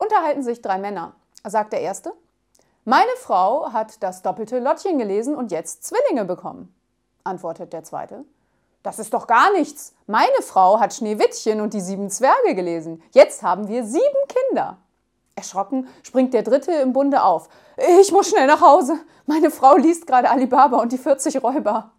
unterhalten sich drei Männer. Sagt der erste, meine Frau hat das doppelte Lottchen gelesen und jetzt Zwillinge bekommen. Antwortet der zweite, das ist doch gar nichts. Meine Frau hat Schneewittchen und die sieben Zwerge gelesen. Jetzt haben wir sieben Kinder. Erschrocken springt der Dritte im Bunde auf. Ich muss schnell nach Hause. Meine Frau liest gerade Alibaba und die 40 Räuber.